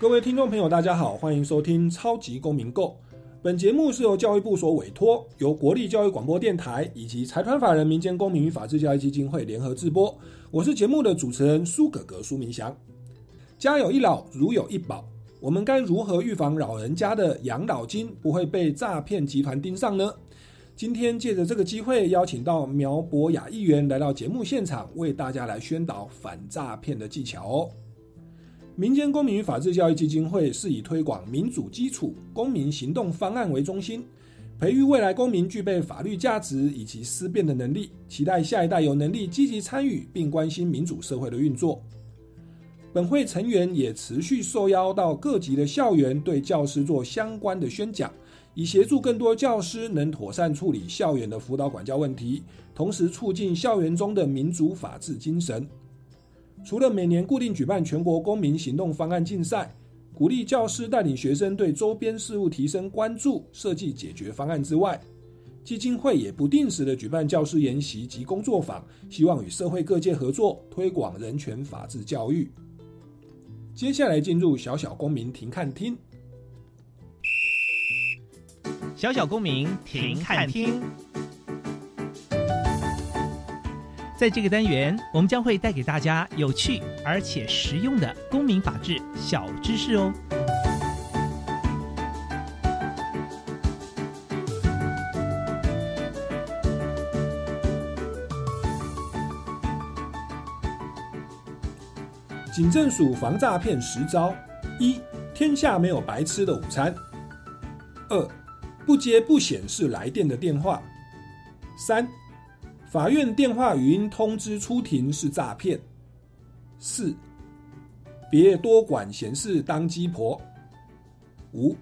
各位听众朋友，大家好，欢迎收听《超级公民购》。本节目是由教育部所委托，由国立教育广播电台以及财团法人民间公民与法治教育基金会联合制播。我是节目的主持人苏格格苏明祥。家有一老，如有一宝，我们该如何预防老人家的养老金不会被诈骗集团盯上呢？今天借着这个机会，邀请到苗博雅议员来到节目现场，为大家来宣导反诈骗的技巧哦。民间公民与法治教育基金会是以推广民主基础公民行动方案为中心，培育未来公民具备法律价值以及思辨的能力，期待下一代有能力积极参与并关心民主社会的运作。本会成员也持续受邀到各级的校园，对教师做相关的宣讲，以协助更多教师能妥善处理校园的辅导管教问题，同时促进校园中的民主法治精神。除了每年固定举办全国公民行动方案竞赛，鼓励教师带领学生对周边事务提升关注，设计解决方案之外，基金会也不定时的举办教师研习及工作坊，希望与社会各界合作，推广人权法治教育。接下来进入小小公民庭看厅，小小公民庭看厅。在这个单元，我们将会带给大家有趣而且实用的公民法治小知识哦。警政署防诈骗十招：一、天下没有白吃的午餐；二、不接不显示来电的电话；三。法院电话语音通知出庭是诈骗。四，别多管闲事当鸡婆。五，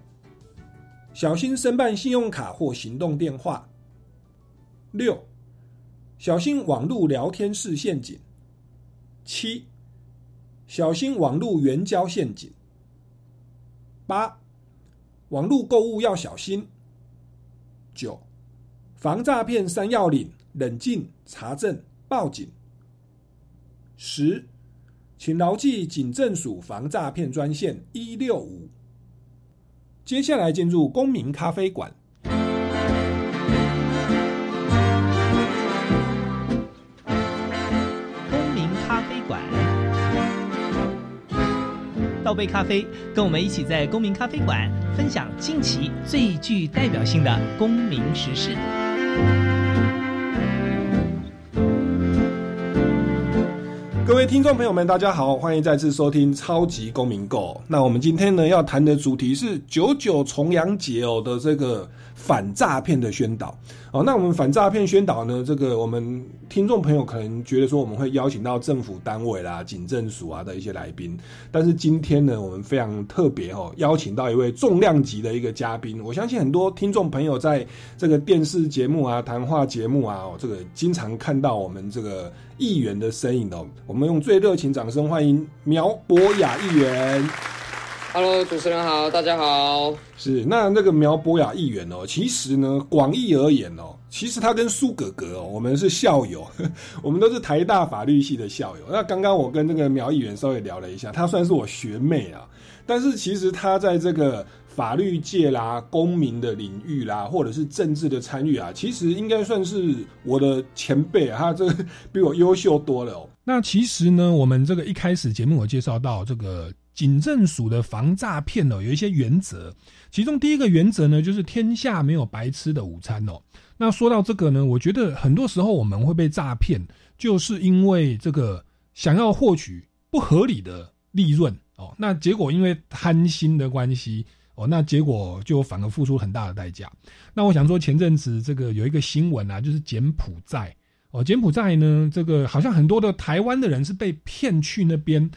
小心申办信用卡或行动电话。六，小心网络聊天室陷阱。七，小心网络援交陷阱。八，网络购物要小心。九，防诈骗三要领。冷静查证报警。十，请牢记警政署防诈骗专线一六五。接下来进入公民咖啡馆。公民咖啡馆，倒杯咖啡，跟我们一起在公民咖啡馆分享近期最具代表性的公民时事。各位听众朋友们，大家好，欢迎再次收听超级公民购。那我们今天呢要谈的主题是九九重阳节哦的这个反诈骗的宣导哦。那我们反诈骗宣导呢，这个我们听众朋友可能觉得说我们会邀请到政府单位啦、警政署啊的一些来宾，但是今天呢，我们非常特别哦，邀请到一位重量级的一个嘉宾。我相信很多听众朋友在这个电视节目啊、谈话节目啊，这个经常看到我们这个。议员的身影哦，我们用最热情掌声欢迎苗博雅议员。Hello，主持人好，大家好。是那那个苗博雅议员哦，其实呢，广义而言哦，其实他跟苏格格哦，我们是校友，我们都是台大法律系的校友。那刚刚我跟那个苗议员稍微聊了一下，她算是我学妹啊，但是其实她在这个。法律界啦、公民的领域啦，或者是政治的参与啊，其实应该算是我的前辈啊，他这比我优秀多了。哦。那其实呢，我们这个一开始节目我介绍到这个警政署的防诈骗哦，有一些原则，其中第一个原则呢，就是天下没有白吃的午餐哦。那说到这个呢，我觉得很多时候我们会被诈骗，就是因为这个想要获取不合理的利润哦，那结果因为贪心的关系。哦，那结果就反而付出很大的代价。那我想说，前阵子这个有一个新闻啊，就是柬埔寨。哦，柬埔寨呢，这个好像很多的台湾的人是被骗去那边。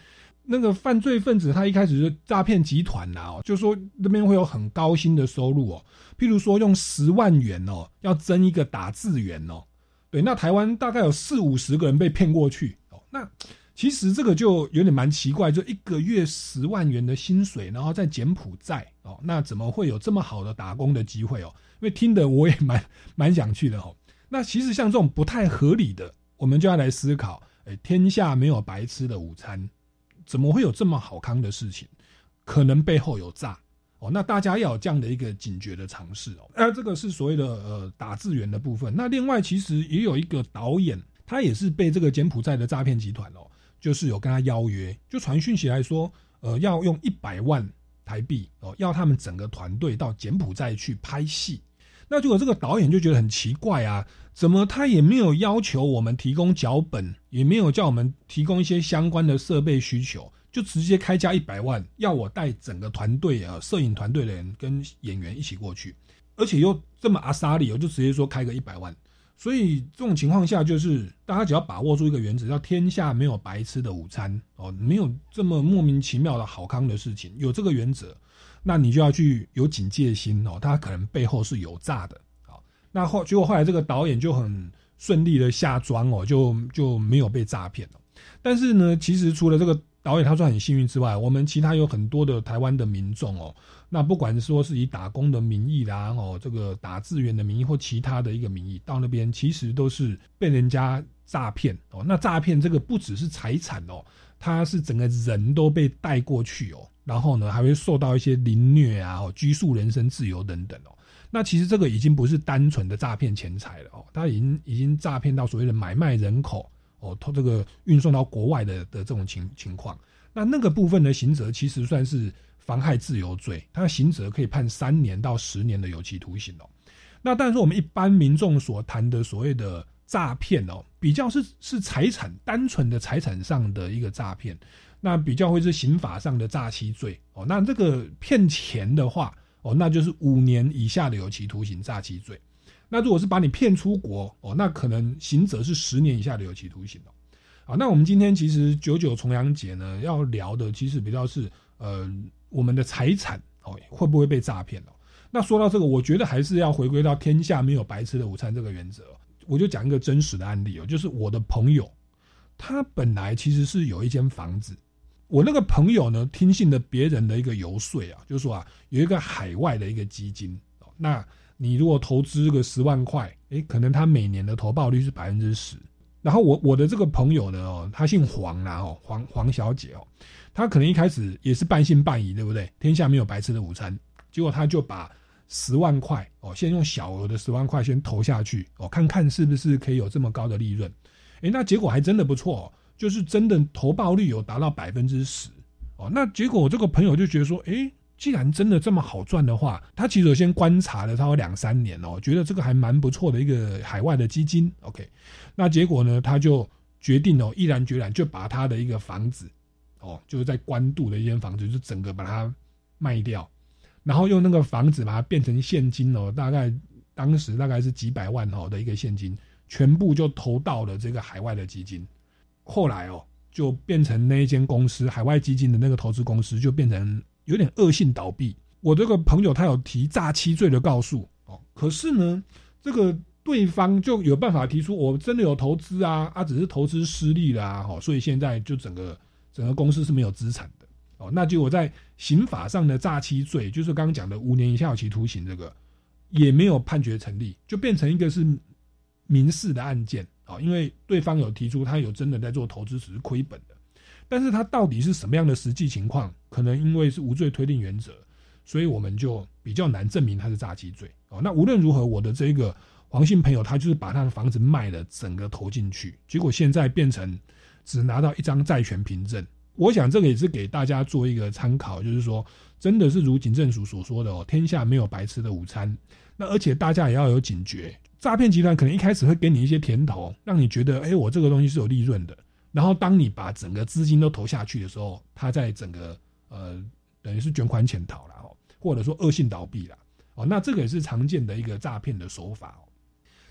那个犯罪分子他一开始就诈骗集团呐，哦，就说那边会有很高薪的收入哦，譬如说用十万元哦，要争一个打字员哦，对，那台湾大概有四五十个人被骗过去哦，那其实这个就有点蛮奇怪，就一个月十万元的薪水，然后在柬埔寨哦，那怎么会有这么好的打工的机会哦？因为听的我也蛮蛮想去的哦。那其实像这种不太合理的，我们就要来思考，哎，天下没有白吃的午餐。怎么会有这么好康的事情？可能背后有诈哦。那大家要有这样的一个警觉的尝试哦。那这个是所谓的呃打字员的部分。那另外其实也有一个导演，他也是被这个柬埔寨的诈骗集团哦，就是有跟他邀约，就传讯息来说，呃，要用一百万台币哦，要他们整个团队到柬埔寨去拍戏。那结果这个导演就觉得很奇怪啊。怎么他也没有要求我们提供脚本，也没有叫我们提供一些相关的设备需求，就直接开价一百万，要我带整个团队啊，摄影团队的人跟演员一起过去，而且又这么阿萨里，我就直接说开个一百万。所以这种情况下，就是大家只要把握住一个原则，叫天下没有白吃的午餐哦，没有这么莫名其妙的好康的事情。有这个原则，那你就要去有警戒心哦，他可能背后是有诈的。好那后结果后来这个导演就很顺利的下庄哦，就就没有被诈骗了。但是呢，其实除了这个导演他说很幸运之外，我们其他有很多的台湾的民众哦，那不管说是以打工的名义啦，哦这个打字员的名义或其他的一个名义到那边，其实都是被人家诈骗哦。那诈骗这个不只是财产哦，他是整个人都被带过去哦，然后呢还会受到一些凌虐啊，拘束人身自由等等哦。那其实这个已经不是单纯的诈骗钱财了哦，他已经已经诈骗到所谓的买卖人口哦，他这个运送到国外的的这种情情况。那那个部分的刑责其实算是妨害自由罪，他的刑责可以判三年到十年的有期徒刑哦。那但是我们一般民众所谈的所谓的诈骗哦，比较是是财产单纯的财产上的一个诈骗，那比较会是刑法上的诈欺罪哦。那这个骗钱的话。哦，那就是五年以下的有期徒刑诈欺罪。那如果是把你骗出国，哦，那可能刑责是十年以下的有期徒刑哦。好，那我们今天其实九九重阳节呢，要聊的其实比较是呃我们的财产哦会不会被诈骗哦。那说到这个，我觉得还是要回归到天下没有白吃的午餐这个原则。我就讲一个真实的案例哦，就是我的朋友，他本来其实是有一间房子。我那个朋友呢，听信了别人的一个游说啊，就是说啊，有一个海外的一个基金哦，那你如果投资个十万块，诶，可能他每年的投报率是百分之十。然后我我的这个朋友呢，哦，他姓黄啦，哦，黄黄小姐哦，他可能一开始也是半信半疑，对不对？天下没有白吃的午餐，结果他就把十万块哦，先用小额的十万块先投下去哦，看看是不是可以有这么高的利润。诶，那结果还真的不错。就是真的投报率有达到百分之十哦，那结果我这个朋友就觉得说，诶，既然真的这么好赚的话，他其实先观察了他有两三年哦，觉得这个还蛮不错的一个海外的基金。OK，那结果呢，他就决定哦，毅然决然就把他的一个房子哦，就是在关渡的一间房子，就整个把它卖掉，然后用那个房子把它变成现金哦，大概当时大概是几百万哦的一个现金，全部就投到了这个海外的基金。后来哦，就变成那一间公司海外基金的那个投资公司，就变成有点恶性倒闭。我这个朋友他有提诈欺罪的告诉哦，可是呢，这个对方就有办法提出，我真的有投资啊，啊，只是投资失利啦，哦，所以现在就整个整个公司是没有资产的哦。那就我在刑法上的诈欺罪，就是刚刚讲的五年以下有期徒刑，这个也没有判决成立，就变成一个是民事的案件。啊，因为对方有提出他有真的在做投资，只是亏本的，但是他到底是什么样的实际情况？可能因为是无罪推定原则，所以我们就比较难证明他是诈欺罪。哦，那无论如何，我的这个黄姓朋友，他就是把他的房子卖了，整个投进去，结果现在变成只拿到一张债权凭证。我想这个也是给大家做一个参考，就是说，真的是如警政署所说的哦，天下没有白吃的午餐。那而且大家也要有警觉。诈骗集团可能一开始会给你一些甜头，让你觉得，哎，我这个东西是有利润的。然后当你把整个资金都投下去的时候，他在整个呃，等于是卷款潜逃了哦，或者说恶性倒闭了哦。那这个也是常见的一个诈骗的手法哦。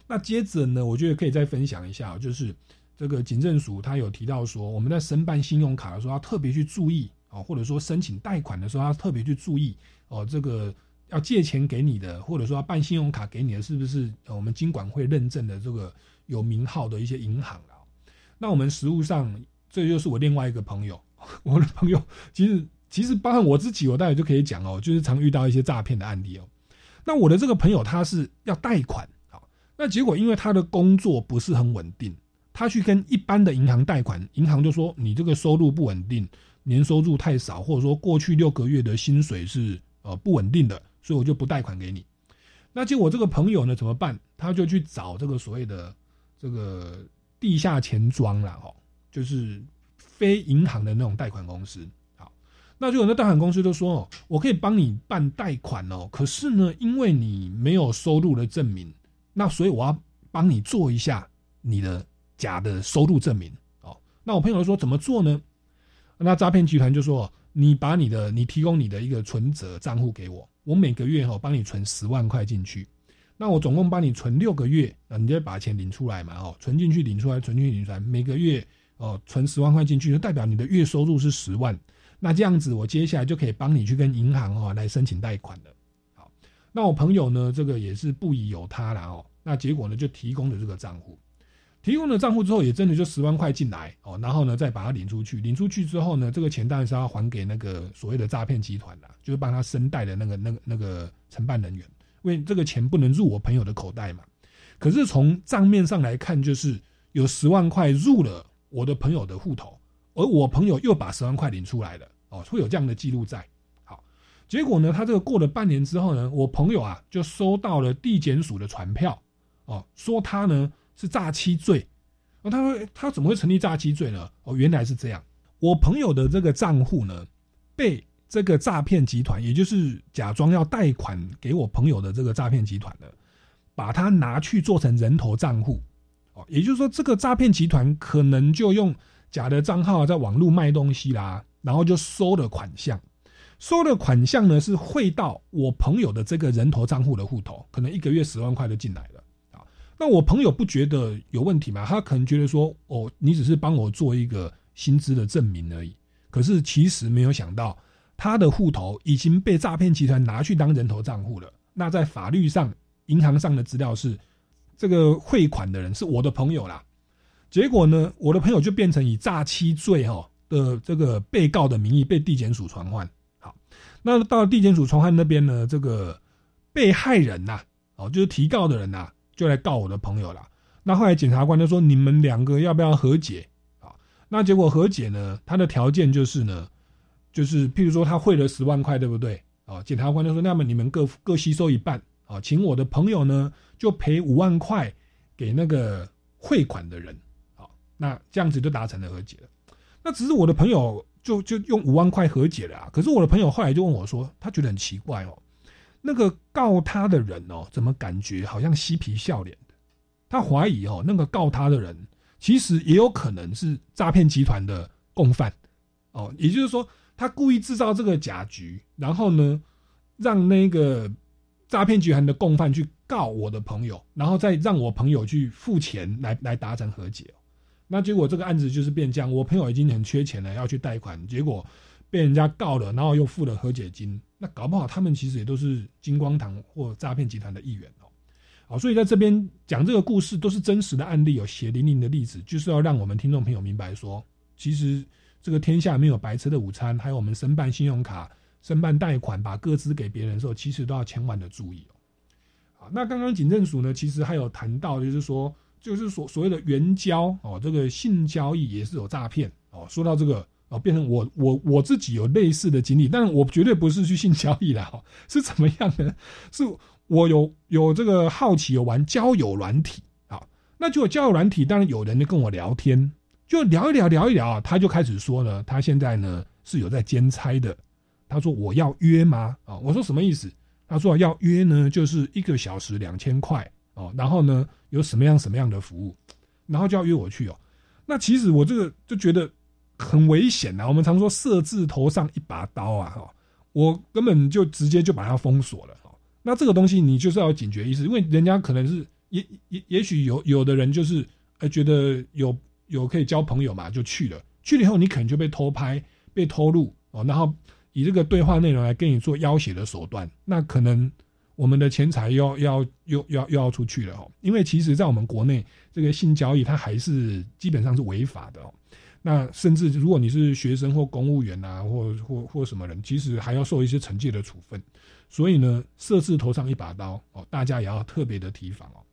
那接着呢，我觉得可以再分享一下，就是这个警政署他有提到说，我们在申办信用卡的时候要特别去注意啊，或者说申请贷款的时候要特别去注意哦，这个要借钱给你的，或者说要办信用卡给你的，是不是我们金管会认证的这个有名号的一些银行啊？那我们实务上，这就是我另外一个朋友，我的朋友其实其实包含我自己，我大概就可以讲哦，就是常遇到一些诈骗的案例哦。那我的这个朋友他是要贷款。那结果，因为他的工作不是很稳定，他去跟一般的银行贷款，银行就说你这个收入不稳定，年收入太少，或者说过去六个月的薪水是呃不稳定的，所以我就不贷款给你。那结果这个朋友呢怎么办？他就去找这个所谓的这个地下钱庄了哦，就是非银行的那种贷款公司。好，那就有那贷款公司都说哦，我可以帮你办贷款哦，可是呢，因为你没有收入的证明。那所以我要帮你做一下你的假的收入证明哦。那我朋友说怎么做呢？那诈骗集团就说你把你的你提供你的一个存折账户给我，我每个月哈帮你存十万块进去。那我总共帮你存六个月，啊，你就把钱领出来嘛哦，存进去领出来，存进去领出来，每个月哦存十万块进去，就代表你的月收入是十万。那这样子我接下来就可以帮你去跟银行哦来申请贷款了。好，那我朋友呢这个也是不疑有他了哦。那结果呢？就提供了这个账户，提供了账户之后，也真的就十万块进来哦。然后呢，再把它领出去，领出去之后呢，这个钱当然是要还给那个所谓的诈骗集团的，就是帮他申贷的那个、那个、那个承办人员。因为这个钱不能入我朋友的口袋嘛。可是从账面上来看，就是有十万块入了我的朋友的户头，而我朋友又把十万块领出来了哦，会有这样的记录在。好，结果呢，他这个过了半年之后呢，我朋友啊就收到了地检署的传票。哦，说他呢是诈欺罪，哦，他说他怎么会成立诈欺罪呢？哦，原来是这样，我朋友的这个账户呢，被这个诈骗集团，也就是假装要贷款给我朋友的这个诈骗集团呢，把它拿去做成人头账户，哦，也就是说这个诈骗集团可能就用假的账号在网络卖东西啦，然后就收了款项，收了款项呢是汇到我朋友的这个人头账户的户头，可能一个月十万块就进来了。那我朋友不觉得有问题吗？他可能觉得说，哦，你只是帮我做一个薪资的证明而已。可是其实没有想到，他的户头已经被诈骗集团拿去当人头账户了。那在法律上，银行上的资料是这个汇款的人是我的朋友啦。结果呢，我的朋友就变成以诈欺罪哈的这个被告的名义被地检署传唤。好，那到地检署传唤那边呢，这个被害人呐，哦，就是提告的人呐。就来告我的朋友了。那后来检察官就说：“你们两个要不要和解？”啊，那结果和解呢？他的条件就是呢，就是譬如说他汇了十万块，对不对？啊，检察官就说：“那么你们各各吸收一半啊，请我的朋友呢就赔五万块给那个汇款的人。”好，那这样子就达成了和解了。那只是我的朋友就就用五万块和解了啊。可是我的朋友后来就问我说：“他觉得很奇怪哦。”那个告他的人哦，怎么感觉好像嬉皮笑脸的？他怀疑哦，那个告他的人其实也有可能是诈骗集团的共犯哦。也就是说，他故意制造这个假局，然后呢，让那个诈骗集团的共犯去告我的朋友，然后再让我朋友去付钱来来达成和解。那结果这个案子就是变这样，我朋友已经很缺钱了，要去贷款，结果。被人家告了，然后又付了和解金，那搞不好他们其实也都是金光堂或诈骗集团的一员哦。好，所以在这边讲这个故事都是真实的案例，有血淋淋的例子，就是要让我们听众朋友明白说，其实这个天下没有白吃的午餐，还有我们申办信用卡、申办贷款、把个资给别人的时候，其实都要千万的注意哦。好，那刚刚警政署呢，其实还有谈到，就是说，就是所所谓的援交哦，这个性交易也是有诈骗哦。说到这个。哦，变成我我我自己有类似的经历，但我绝对不是去性交易的哈，是怎么样呢？是我有有这个好奇，有玩交友软体啊，那就交友软体，当然有人就跟我聊天，就聊一聊聊一聊啊，他就开始说呢，他现在呢是有在兼差的，他说我要约吗？啊，我说什么意思？他说要约呢，就是一个小时两千块哦，然后呢有什么样什么样的服务，然后就要约我去哦，那其实我这个就觉得。很危险呐！我们常说“色字头上一把刀”啊，哈，我根本就直接就把它封锁了。哈，那这个东西你就是要警觉意识，因为人家可能是也也也许有有的人就是呃觉得有有可以交朋友嘛，就去了。去了以后，你可能就被偷拍、被偷录哦，然后以这个对话内容来跟你做要挟的手段，那可能我们的钱财要要又要又要出去了哦。因为其实，在我们国内，这个性交易它还是基本上是违法的哦。那甚至如果你是学生或公务员啊，或或或什么人，其实还要受一些惩戒的处分。所以呢，设置头上一把刀哦，大家也要特别的提防哦。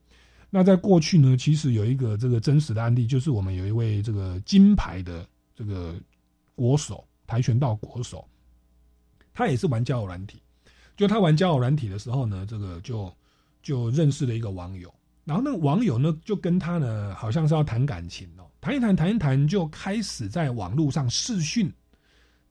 那在过去呢，其实有一个这个真实的案例，就是我们有一位这个金牌的这个国手，跆拳道国手，他也是玩交友软体。就他玩交友软体的时候呢，这个就就认识了一个网友，然后那个网友呢，就跟他呢，好像是要谈感情哦，谈一谈谈一谈，就开始在网络上视讯。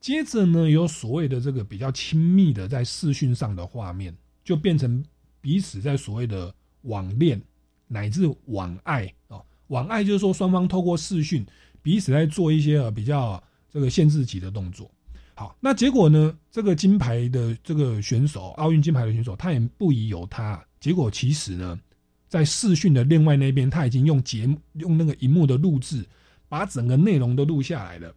接着呢，有所谓的这个比较亲密的在视讯上的画面，就变成彼此在所谓的网恋乃至网爱哦。网爱就是说双方透过视讯彼此在做一些呃比较这个限制级的动作。好，那结果呢，这个金牌的这个选手，奥运金牌的选手，他也不宜有他。结果其实呢，在视讯的另外那边，他已经用节目用那个荧幕的录制，把整个内容都录下来了。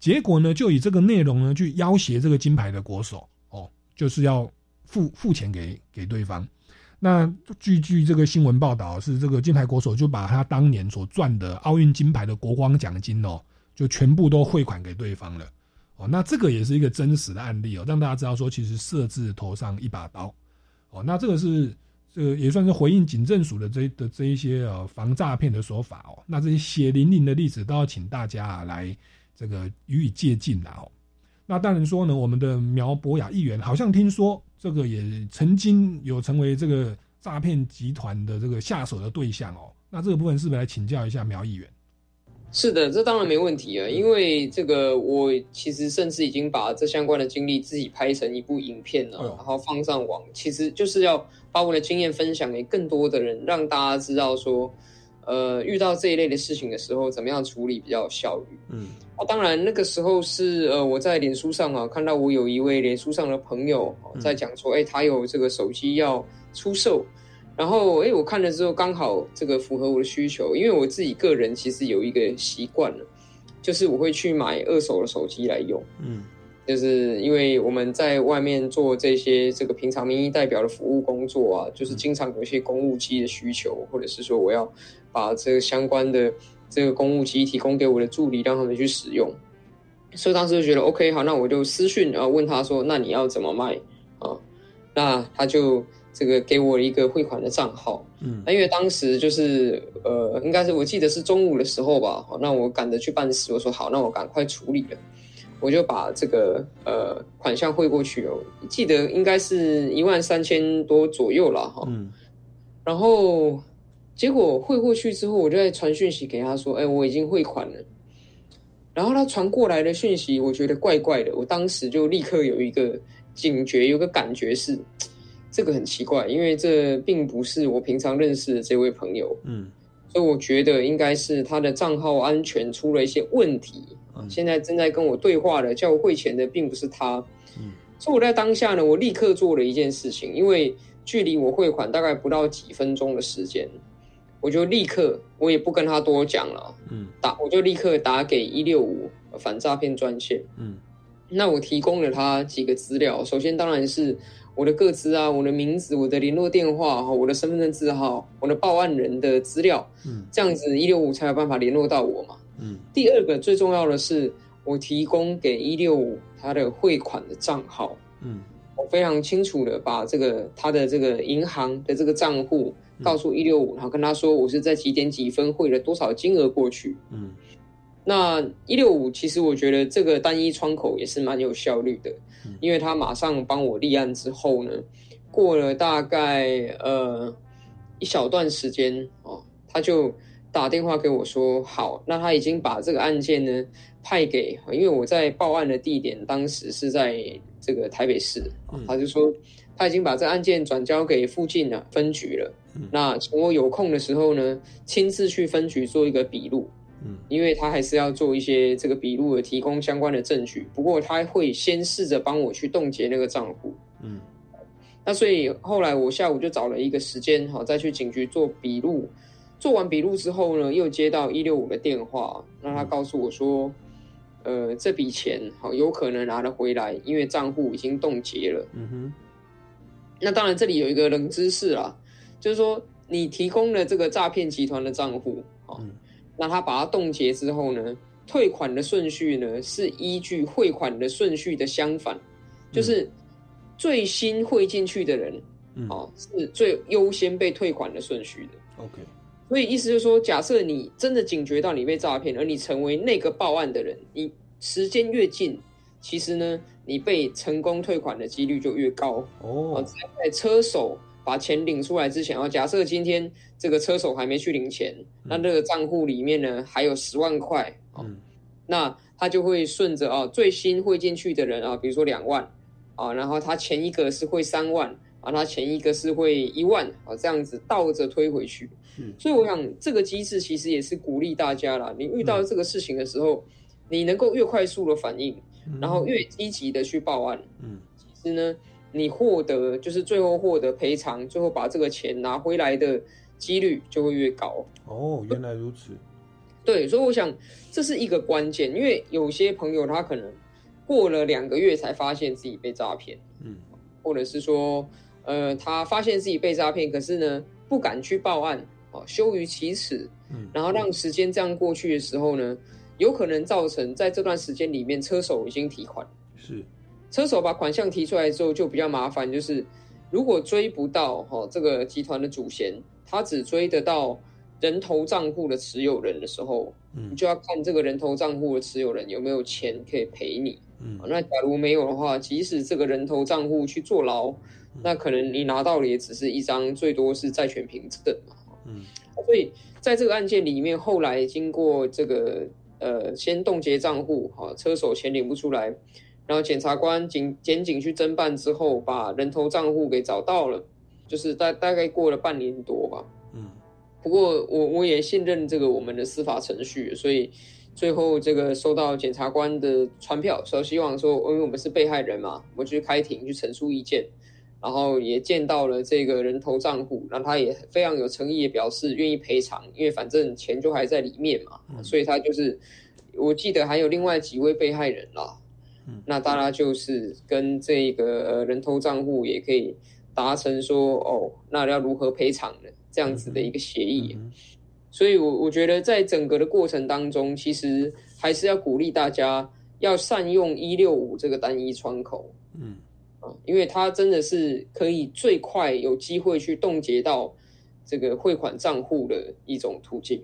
结果呢，就以这个内容呢，去要挟这个金牌的国手哦，就是要付付钱给给对方。那据据这个新闻报道，是这个金牌国手就把他当年所赚的奥运金牌的国光奖金哦，就全部都汇款给对方了。哦，那这个也是一个真实的案例哦，让大家知道说，其实设置头上一把刀。哦，那这个是这个也算是回应警政署的这的这一些呃防诈骗的手法哦。那这些血淋淋的例子都要请大家来。这个予以借鉴了哦，那当然说呢，我们的苗博雅议员好像听说这个也曾经有成为这个诈骗集团的这个下手的对象哦，那这个部分是不是来请教一下苗议员？是的，这当然没问题啊，因为这个我其实甚至已经把这相关的经历自己拍成一部影片了，然后放上网，其实就是要把我的经验分享给更多的人，让大家知道说。呃，遇到这一类的事情的时候，怎么样处理比较有效率？嗯，哦，当然那个时候是呃，我在脸书上啊，看到我有一位脸书上的朋友在讲说，哎，他有这个手机要出售，然后哎，我看了之后刚好这个符合我的需求，因为我自己个人其实有一个习惯了，就是我会去买二手的手机来用，嗯。就是因为我们在外面做这些这个平常民意代表的服务工作啊，就是经常有一些公务机的需求，或者是说我要把这个相关的这个公务机提供给我的助理，让他们去使用。所以当时就觉得 OK，好，那我就私讯然后问他说：“那你要怎么卖啊？”那他就这个给我一个汇款的账号。嗯，那因为当时就是呃，应该是我记得是中午的时候吧，那我赶着去办事，我说好，那我赶快处理了。我就把这个呃款项汇过去哦，记得应该是一万三千多左右了哈。嗯。然后结果汇过去之后，我就在传讯息给他说：“哎，我已经汇款了。”然后他传过来的讯息，我觉得怪怪的。我当时就立刻有一个警觉，有个感觉是这个很奇怪，因为这并不是我平常认识的这位朋友。嗯。所以我觉得应该是他的账号安全出了一些问题。现在正在跟我对话的叫我汇钱的并不是他，所以我在当下呢，我立刻做了一件事情，因为距离我汇款大概不到几分钟的时间，我就立刻我也不跟他多讲了，嗯，打我就立刻打给一六五反诈骗专线，嗯，那我提供了他几个资料，首先当然是我的个资啊，我的名字、我的联络电话哈，我的身份证字号、我的报案人的资料，嗯，这样子一六五才有办法联络到我嘛。嗯，第二个最重要的是，我提供给一六五他的汇款的账号，嗯，我非常清楚的把这个他的这个银行的这个账户告诉一六五，然后跟他说我是在几点几分汇了多少金额过去，嗯，那一六五其实我觉得这个单一窗口也是蛮有效率的，因为他马上帮我立案之后呢，过了大概呃一小段时间哦，他就。打电话给我说好，那他已经把这个案件呢派给，因为我在报案的地点当时是在这个台北市，他就说他已经把这案件转交给附近的分局了。那请我有空的时候呢，亲自去分局做一个笔录，嗯，因为他还是要做一些这个笔录的提供相关的证据。不过他会先试着帮我去冻结那个账户，嗯，那所以后来我下午就找了一个时间，好，再去警局做笔录。做完笔录之后呢，又接到一六五的电话，那他告诉我说，呃，这笔钱好有可能拿得回来，因为账户已经冻结了。嗯哼。那当然，这里有一个冷知识啦，就是说你提供了这个诈骗集团的账户，好，那他把它冻结之后呢，退款的顺序呢是依据汇款的顺序的相反，就是最新汇进去的人，哦，是最优先被退款的顺序的。OK，所以意思就是说，假设你真的警觉到你被诈骗，而你成为那个报案的人，你时间越近，其实呢。你被成功退款的几率就越高哦。在车手把钱领出来之前，哦，假设今天这个车手还没去领钱，那这个账户里面呢还有十万块，嗯，那他就会顺着哦最新汇进去的人啊，比如说两万啊，然后他前一个是汇三万啊，他前一个是汇一万啊，这样子倒着推回去。嗯所以我想这个机制其实也是鼓励大家啦，你遇到这个事情的时候，你能够越快速的反应。然后越积极的去报案，嗯，其实呢，你获得就是最后获得赔偿，最后把这个钱拿回来的几率就会越高。哦，原来如此。对，所以我想这是一个关键，因为有些朋友他可能过了两个月才发现自己被诈骗，嗯，或者是说，呃，他发现自己被诈骗，可是呢不敢去报案，哦，羞于启齿，嗯，然后让时间这样过去的时候呢。有可能造成在这段时间里面，车手已经提款，是车手把款项提出来之后就比较麻烦，就是如果追不到哈这个集团的主嫌，他只追得到人头账户的持有人的时候，嗯，就要看这个人头账户的持有人有没有钱可以赔你，嗯，那假如没有的话，即使这个人头账户去坐牢，那可能你拿到的也只是一张最多是债权凭证嘛，嗯，所以在这个案件里面，后来经过这个。呃，先冻结账户，哈，车手钱领不出来，然后检察官警检警去侦办之后，把人头账户给找到了，就是大大概过了半年多吧，嗯，不过我我也信任这个我们的司法程序，所以最后这个收到检察官的传票，说希望说，因为我们是被害人嘛，我去开庭去陈述意见。然后也见到了这个人头账户，那他也非常有诚意，表示愿意赔偿，因为反正钱就还在里面嘛，所以他就是，我记得还有另外几位被害人啦，那大家就是跟这个呃人头账户也可以达成说，哦，那要如何赔偿的这样子的一个协议，所以我我觉得在整个的过程当中，其实还是要鼓励大家要善用一六五这个单一窗口，嗯。因为它真的是可以最快有机会去冻结到这个汇款账户的一种途径。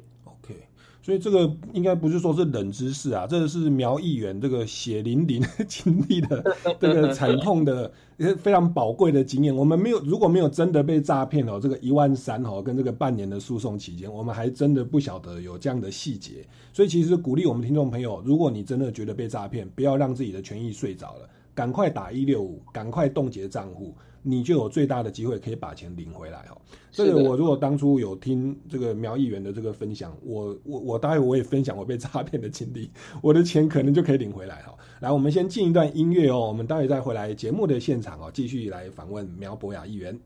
所以这个应该不是说是冷知识啊，这个是苗议员这个血淋淋 经历的这个惨痛的非常宝贵的经验。我们没有如果没有真的被诈骗哦，这个一万三哦，跟这个半年的诉讼期间，我们还真的不晓得有这样的细节。所以其实鼓励我们听众朋友，如果你真的觉得被诈骗，不要让自己的权益睡着了。赶快打一六五，赶快冻结账户，你就有最大的机会可以把钱领回来哦。这个我如果当初有听这个苗议员的这个分享，我我我待会我也分享我被诈骗的经历，我的钱可能就可以领回来哈。来，我们先进一段音乐哦，我们待会再回来节目的现场哦，继续来访问苗博雅议员。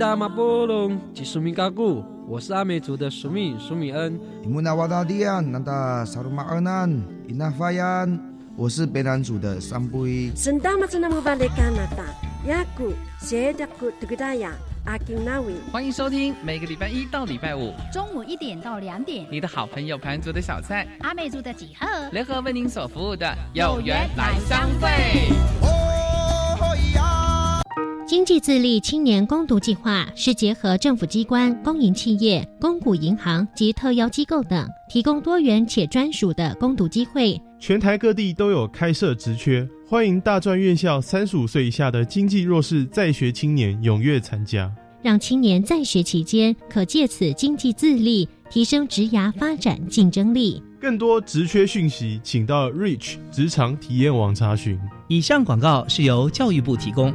达马波隆吉苏米嘎古，我是阿美族的苏米苏米恩。伊木纳瓦达迪安，南达萨鲁马尔南，伊纳法 yan 我是北南族的桑布伊。圣达马真纳姆巴雷加纳达，雅古谢达古图格阿金纳维。欢迎收听每个礼拜一到礼拜五。中午一点到两点，你的好朋友盘族的小菜。阿美族的几何？联合为您所服务的有缘来相会。经济自立青年攻读计划是结合政府机关、公营企业、公股银行及特邀机构等，提供多元且专属的攻读机会。全台各地都有开设职缺，欢迎大专院校三十五岁以下的经济弱势在学青年踊跃参加，让青年在学期间可借此经济自立，提升职涯发展竞争力。更多职缺讯息，请到 Reach 职场体验网查询。以上广告是由教育部提供。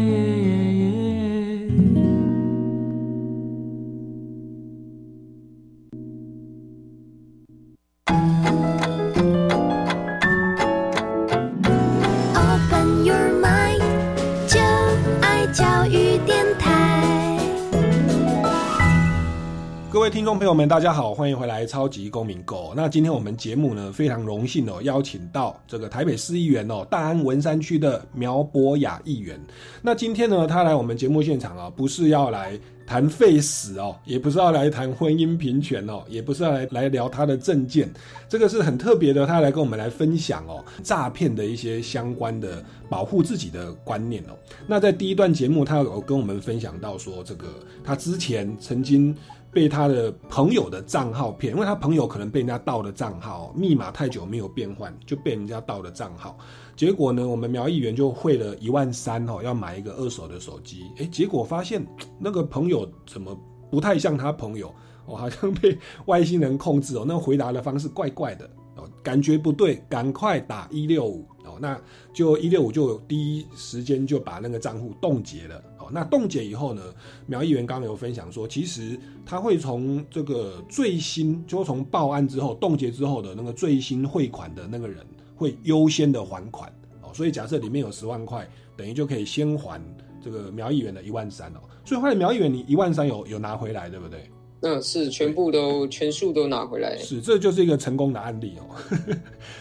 各位听众朋友们，大家好，欢迎回来《超级公民购》。那今天我们节目呢，非常荣幸哦，邀请到这个台北市议员哦，大安文山区的苗博雅议员。那今天呢，他来我们节目现场啊，不是要来谈废死哦，也不是要来谈婚姻平权哦，也不是要来来聊他的政见，这个是很特别的，他来跟我们来分享哦，诈骗的一些相关的保护自己的观念哦。那在第一段节目，他有跟我们分享到说，这个他之前曾经。被他的朋友的账号骗，因为他朋友可能被人家盗了账号，密码太久没有变换，就被人家盗了账号。结果呢，我们苗议员就汇了一万三哦，要买一个二手的手机。诶，结果发现那个朋友怎么不太像他朋友哦，好像被外星人控制哦。那回答的方式怪怪的哦，感觉不对，赶快打一六五。那就一六五就第一时间就把那个账户冻结了。哦那冻结以后呢？苗议员刚刚有分享说，其实他会从这个最新，就从报案之后冻结之后的那个最新汇款的那个人，会优先的还款哦。所以假设里面有十万块，等于就可以先还这个苗议员的一万三哦。所以后来苗议员你一万三有有拿回来，对不对？嗯，是全部都全数都拿回来。是，这就是一个成功的案例哦。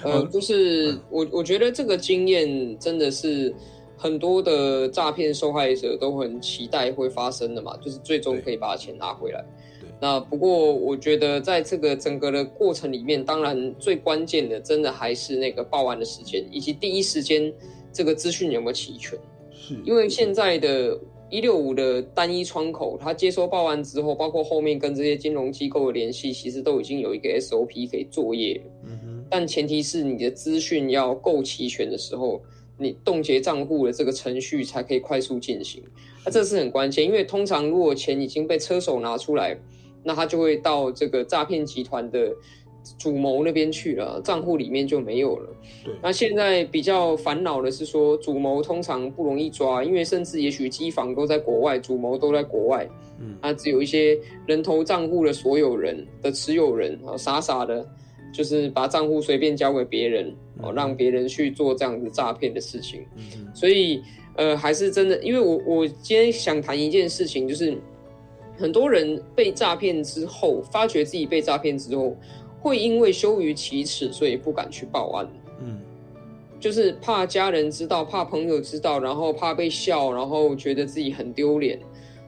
呃，就是我我觉得这个经验真的是。很多的诈骗受害者都很期待会发生的嘛，就是最终可以把钱拿回来。那不过我觉得在这个整个的过程里面，当然最关键的，真的还是那个报案的时间，以及第一时间这个资讯有没有齐全。是，因为现在的一六五的单一窗口，它接收报案之后，包括后面跟这些金融机构的联系，其实都已经有一个 SOP 可以作业。嗯哼。但前提是你的资讯要够齐全的时候。你冻结账户的这个程序才可以快速进行，那这是很关键，因为通常如果钱已经被车手拿出来，那他就会到这个诈骗集团的主谋那边去了，账户里面就没有了。对，那现在比较烦恼的是说，主谋通常不容易抓，因为甚至也许机房都在国外，主谋都在国外，嗯，啊只有一些人头账户的所有人的持有人啊，傻傻的。就是把账户随便交给别人哦，让别人去做这样子诈骗的事情。嗯所以，呃，还是真的，因为我我今天想谈一件事情，就是很多人被诈骗之后，发觉自己被诈骗之后，会因为羞于启齿，所以不敢去报案。嗯，就是怕家人知道，怕朋友知道，然后怕被笑，然后觉得自己很丢脸。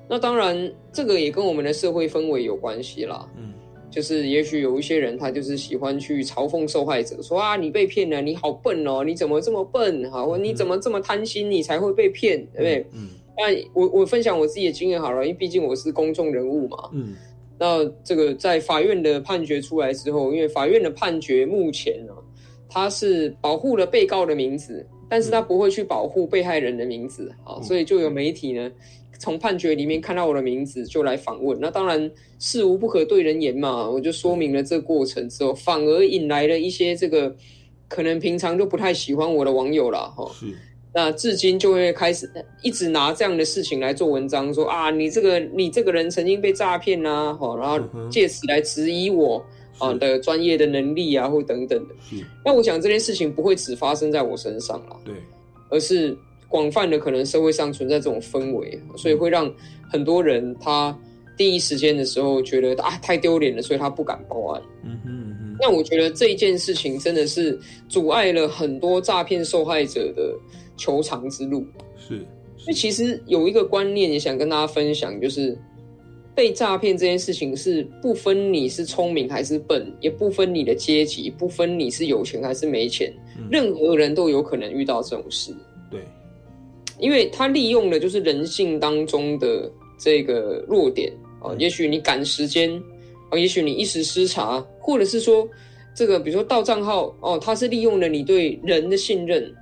那当然，这个也跟我们的社会氛围有关系啦。嗯。就是也许有一些人他就是喜欢去嘲讽受害者，说啊你被骗了，你好笨哦，你怎么这么笨？好，你怎么这么贪心，你才会被骗，对不对？嗯。那我我分享我自己的经验好了，因为毕竟我是公众人物嘛。嗯。那这个在法院的判决出来之后，因为法院的判决目前呢，他是保护了被告的名字，但是他不会去保护被害人的名字啊，所以就有媒体呢。从判决里面看到我的名字就来访问，那当然事无不可对人言嘛，我就说明了这个过程之后，反而引来了一些这个可能平常就不太喜欢我的网友了哈。是，那至今就会开始一直拿这样的事情来做文章，说啊，你这个你这个人曾经被诈骗呐，好，然后借此来质疑我啊的专业的能力啊，或等等的。那我想这件事情不会只发生在我身上啦，对，而是。广泛的可能社会上存在这种氛围，所以会让很多人他第一时间的时候觉得啊太丢脸了，所以他不敢报案。嗯哼嗯那我觉得这一件事情真的是阻碍了很多诈骗受害者的求偿之路。是，所以其实有一个观念也想跟大家分享，就是被诈骗这件事情是不分你是聪明还是笨，也不分你的阶级，不分你是有钱还是没钱，任何人都有可能遇到这种事。对因为他利用的就是人性当中的这个弱点啊，也许你赶时间啊，也许你一时失察，或者是说这个比如说到账号哦，他是利用了你对人的信任，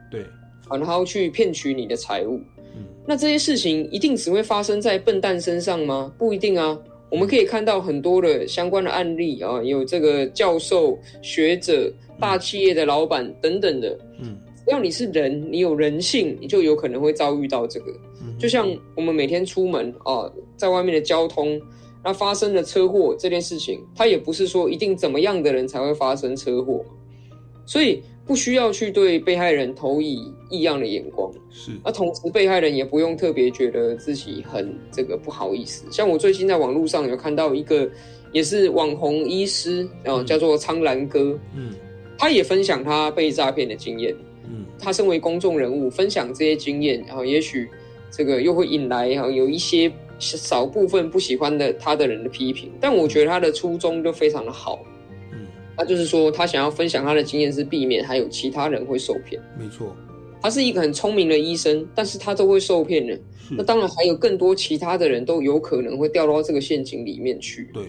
对，然后去骗取你的财物。嗯，那这些事情一定只会发生在笨蛋身上吗？不一定啊，我们可以看到很多的相关的案例啊，有这个教授、学者、大企业的老板等等的，嗯。只要你是人，你有人性，你就有可能会遭遇到这个。就像我们每天出门啊，在外面的交通，那发生了车祸这件事情，它也不是说一定怎么样的人才会发生车祸，所以不需要去对被害人投以异样的眼光。是，那同时被害人也不用特别觉得自己很这个不好意思。像我最近在网络上有看到一个也是网红医师啊，叫做苍兰哥，嗯，他也分享他被诈骗的经验。嗯。他身为公众人物，分享这些经验，然后也许这个又会引来哈有一些少部分不喜欢的他的人的批评，但我觉得他的初衷就非常的好，嗯，他就是说他想要分享他的经验是避免还有其他人会受骗，没错，他是一个很聪明的医生，但是他都会受骗的，那当然还有更多其他的人都有可能会掉到这个陷阱里面去，对。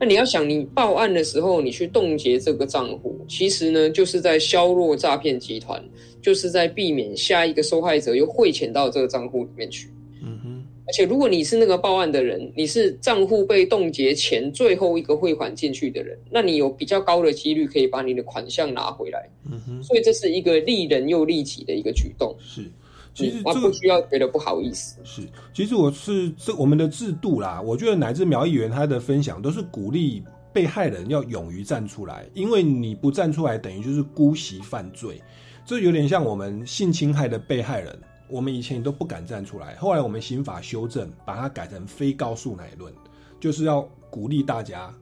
那你要想，你报案的时候，你去冻结这个账户，其实呢，就是在削弱诈骗集团，就是在避免下一个受害者又汇钱到这个账户里面去。而且，如果你是那个报案的人，你是账户被冻结前最后一个汇款进去的人，那你有比较高的几率可以把你的款项拿回来。嗯哼。所以，这是一个利人又利己的一个举动。是。其实他不需要觉得不好意思。是，其实我是这我们的制度啦，我觉得乃至苗议员他的分享都是鼓励被害人要勇于站出来，因为你不站出来，等于就是姑息犯罪。这有点像我们性侵害的被害人，我们以前都不敢站出来，后来我们刑法修正，把它改成非告诉乃论，就是要鼓励大家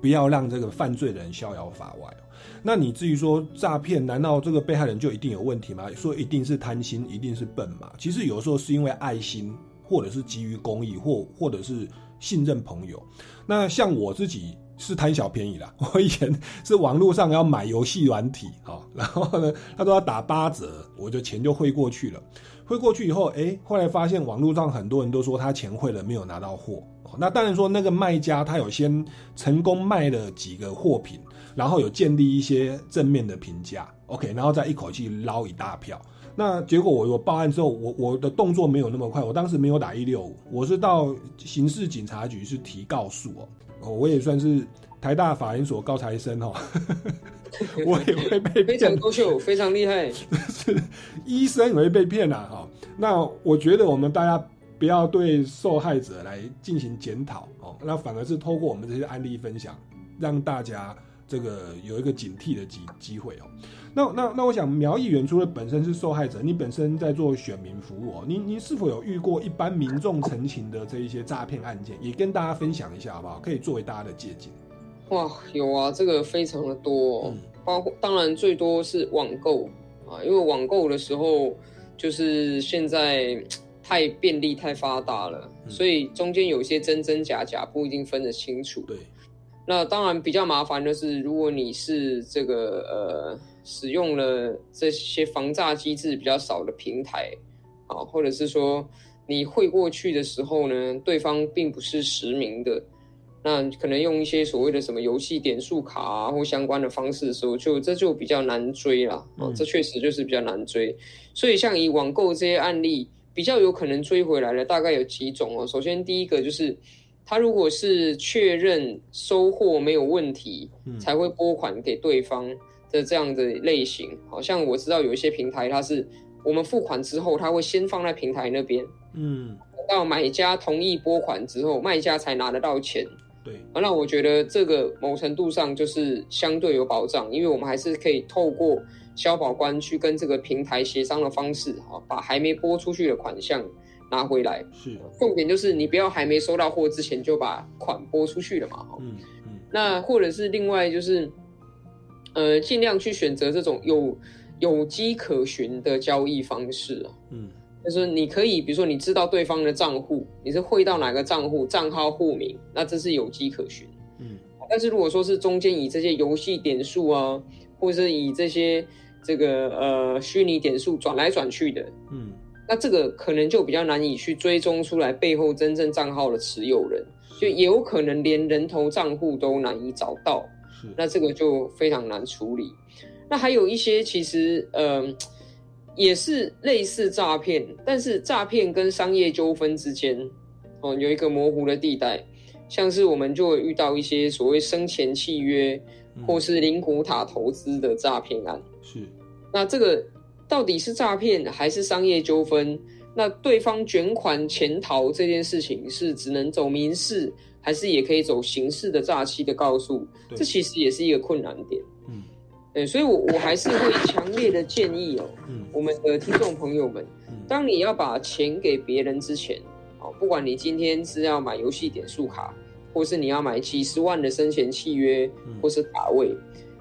不要让这个犯罪人逍遥法外。那你至于说诈骗，难道这个被害人就一定有问题吗？说一定是贪心，一定是笨嘛？其实有时候是因为爱心，或者是基于公益，或或者是信任朋友。那像我自己是贪小便宜啦，我以前是网络上要买游戏软体，哈，然后呢，他说要打八折，我就钱就汇过去了。汇过去以后，哎，后来发现网络上很多人都说他钱汇了，没有拿到货。那当然说那个卖家他有先成功卖了几个货品。然后有建立一些正面的评价，OK，然后再一口气捞一大票。那结果我我报案之后，我我的动作没有那么快，我当时没有打一六五，我是到刑事警察局是提告诉哦，我也算是台大法研所高材生哦，我也会被非常优秀，非常厉害，是医生也会被骗啊哈。那我觉得我们大家不要对受害者来进行检讨哦，那反而是透过我们这些案例分享，让大家。这个有一个警惕的机机会哦，那那那我想苗议员除了本身是受害者，你本身在做选民服务哦，您您是否有遇过一般民众陈情的这一些诈骗案件，也跟大家分享一下好不好？可以作为大家的借鉴。哇，有啊，这个非常的多哦，包括当然最多是网购啊，因为网购的时候就是现在太便利太发达了，所以中间有些真真假假不一定分得清楚。对。那当然比较麻烦的是，如果你是这个呃使用了这些防诈机制比较少的平台，啊，或者是说你汇过去的时候呢，对方并不是实名的，那可能用一些所谓的什么游戏点数卡啊或相关的方式的时候，就这就比较难追了。哦，这确实就是比较难追。所以像以网购这些案例，比较有可能追回来的大概有几种哦。首先第一个就是。他如果是确认收货没有问题，才会拨款给对方的这样的类型，好像我知道有一些平台，它是我们付款之后，他会先放在平台那边，嗯，到买家同意拨款之后，卖家才拿得到钱。对，那我觉得这个某程度上就是相对有保障，因为我们还是可以透过消保官去跟这个平台协商的方式，哈，把还没拨出去的款项。拿回来是重点，就是你不要还没收到货之前就把款拨出去了嘛。嗯嗯。那或者是另外就是，呃，尽量去选择这种有有机可循的交易方式啊。嗯，就是你可以，比如说你知道对方的账户，你是汇到哪个账户，账号户名，那这是有机可循。嗯。但是如果说是中间以这些游戏点数啊，或者是以这些这个呃虚拟点数转来转去的，嗯。那这个可能就比较难以去追踪出来背后真正账号的持有人，就也有可能连人头账户都难以找到。那这个就非常难处理。那还有一些其实，嗯，也是类似诈骗，但是诈骗跟商业纠纷之间，哦，有一个模糊的地带。像是我们就会遇到一些所谓生前契约，或是灵骨塔投资的诈骗案。是，那这个。到底是诈骗还是商业纠纷？那对方卷款潜逃这件事情是只能走民事，还是也可以走刑事的诈欺的告诉？这其实也是一个困难点。嗯，对，所以，我我还是会强烈的建议哦，我们的听众朋友们，当你要把钱给别人之前，哦，不管你今天是要买游戏点数卡，或是你要买几十万的生前契约，或是卡位，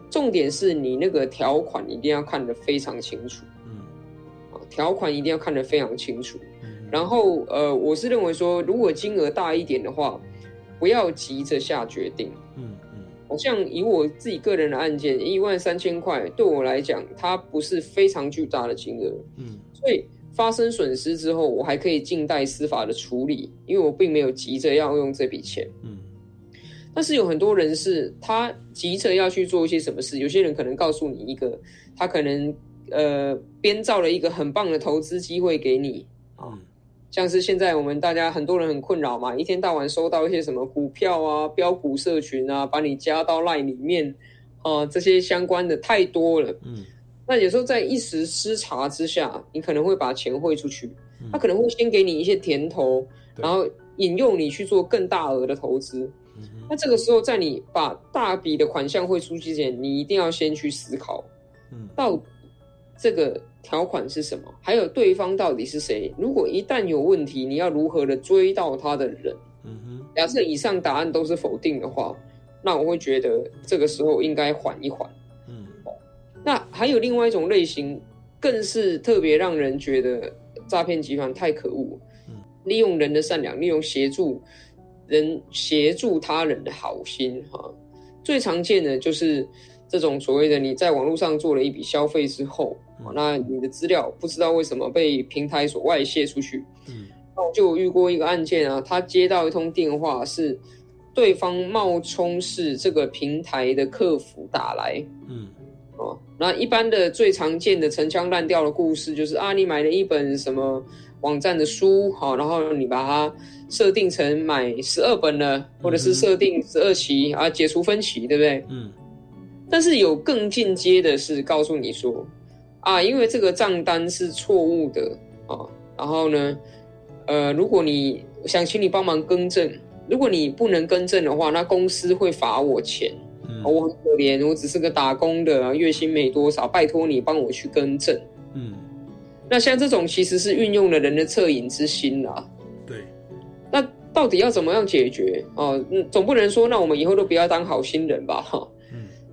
重点是你那个条款一定要看得非常清楚。条款一定要看得非常清楚，然后呃，我是认为说，如果金额大一点的话，不要急着下决定。嗯嗯，好像以我自己个人的案件，一万三千块对我来讲，它不是非常巨大的金额。嗯，所以发生损失之后，我还可以静待司法的处理，因为我并没有急着要用这笔钱。嗯，但是有很多人是他急着要去做一些什么事，有些人可能告诉你一个，他可能。呃，编造了一个很棒的投资机会给你啊，像是现在我们大家很多人很困扰嘛，一天到晚收到一些什么股票啊、标股社群啊，把你加到 line 里面啊，这些相关的太多了。嗯，那有时候在一时失察之下，你可能会把钱汇出去，他可能会先给你一些甜头，然后引诱你去做更大额的投资。那这个时候，在你把大笔的款项汇出去之前，你一定要先去思考，嗯，到。这个条款是什么？还有对方到底是谁？如果一旦有问题，你要如何的追到他的人？嗯哼。假设以上答案都是否定的话，那我会觉得这个时候应该缓一缓。嗯。那还有另外一种类型，更是特别让人觉得诈骗集团太可恶。嗯。利用人的善良，利用协助人协助他人的好心，哈，最常见的就是这种所谓的你在网络上做了一笔消费之后。那你的资料不知道为什么被平台所外泄出去？嗯，那我就遇过一个案件啊，他接到一通电话，是对方冒充是这个平台的客服打来。嗯，哦，那一般的最常见的陈腔滥调的故事就是啊，你买了一本什么网站的书，好，然后你把它设定成买十二本了，或者是设定十二期啊，解除分歧，对不对？嗯，但是有更进阶的是告诉你说。啊，因为这个账单是错误的啊，然后呢，呃，如果你想请你帮忙更正，如果你不能更正的话，那公司会罚我钱。嗯，我很可怜，我只是个打工的，月薪没多少，拜托你帮我去更正。嗯，那像这种其实是运用了人的恻隐之心啦。对，那到底要怎么样解决？哦，总不能说那我们以后都不要当好心人吧？哈，嗯，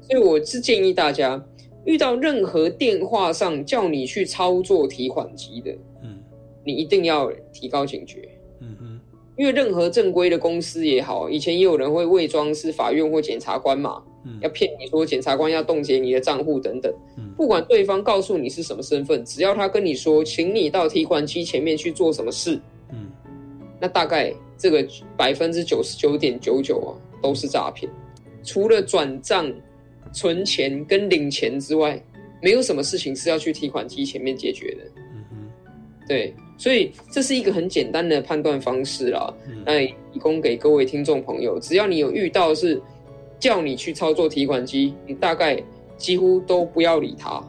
所以我是建议大家。遇到任何电话上叫你去操作提款机的，嗯，你一定要提高警觉，嗯哼，因为任何正规的公司也好，以前也有人会伪装是法院或检察官嘛，要骗你说检察官要冻结你的账户等等。不管对方告诉你是什么身份，只要他跟你说，请你到提款机前面去做什么事，嗯，那大概这个百分之九十九点九九啊都是诈骗。除了转账、存钱跟领钱之外，没有什么事情是要去提款机前面解决的。嗯哼，对。所以这是一个很简单的判断方式啦，那提供给各位听众朋友，只要你有遇到是叫你去操作提款机，你大概几乎都不要理他。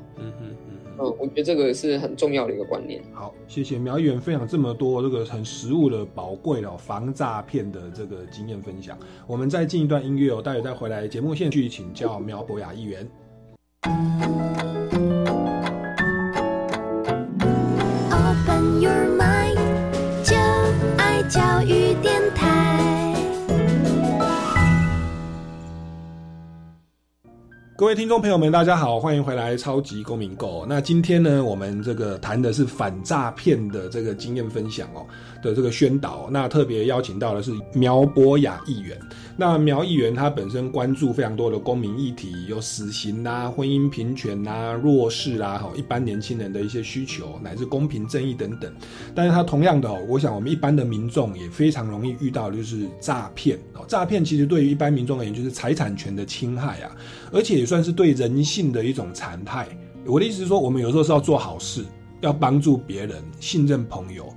嗯，我觉得这个是很重要的一个观念。好，谢谢苗议员分享这么多这个很实物的宝贵的防诈骗的这个经验分享。我们再进一段音乐哦，待会再回来节目现去请教苗博雅议员。各位听众朋友们，大家好，欢迎回来《超级公民购》。那今天呢，我们这个谈的是反诈骗的这个经验分享哦的这个宣导。那特别邀请到的是苗博雅议员。那苗议员他本身关注非常多的公民议题，有死刑啦、婚姻平权啦、弱势啦、哈一般年轻人的一些需求，乃至公平正义等等。但是他同样的，我想我们一般的民众也非常容易遇到，就是诈骗哦。诈骗其实对于一般民众而言，就是财产权的侵害啊，而且也算是对人性的一种残害。我的意思是说，我们有时候是要做好事，要帮助别人，信任朋友，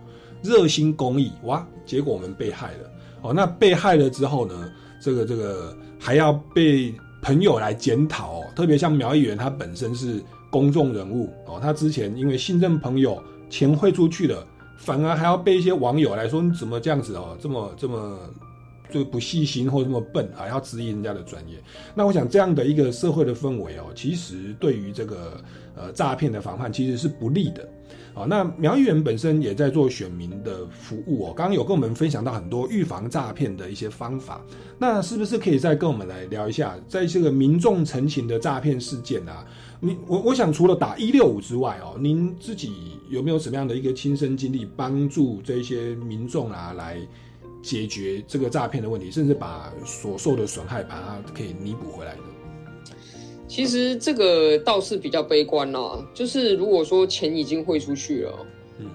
热心公益，哇，结果我们被害了哦。那被害了之后呢？这个这个还要被朋友来检讨，特别像苗议员，他本身是公众人物哦，他之前因为信任朋友，钱汇出去了，反而还要被一些网友来说你怎么这样子哦，这么这么就不细心或这么笨，还要质疑人家的专业。那我想这样的一个社会的氛围哦，其实对于这个呃诈骗的防范其实是不利的。好，那苗议员本身也在做选民的服务哦。刚刚有跟我们分享到很多预防诈骗的一些方法，那是不是可以再跟我们来聊一下，在这个民众陈情的诈骗事件啊？你我我想除了打一六五之外哦，您自己有没有什么样的一个亲身经历，帮助这些民众啊来解决这个诈骗的问题，甚至把所受的损害把它可以弥补回来呢？其实这个倒是比较悲观啦，就是如果说钱已经汇出去了，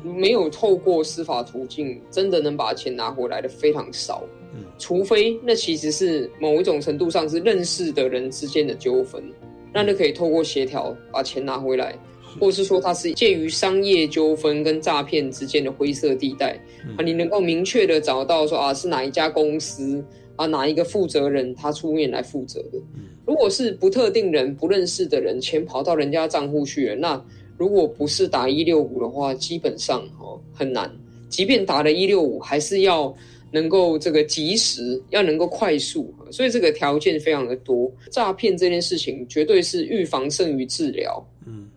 没有透过司法途径，真的能把钱拿回来的非常少。嗯，除非那其实是某一种程度上是认识的人之间的纠纷，那就可以透过协调把钱拿回来，或是说它是介于商业纠纷跟诈骗之间的灰色地带，啊，你能够明确的找到说啊是哪一家公司啊哪一个负责人他出面来负责的。如果是不特定人不认识的人，钱跑到人家账户去了，那如果不是打一六五的话，基本上哦很难。即便打了一六五，还是要能够这个及时，要能够快速，所以这个条件非常的多。诈骗这件事情绝对是预防胜于治疗。嗯，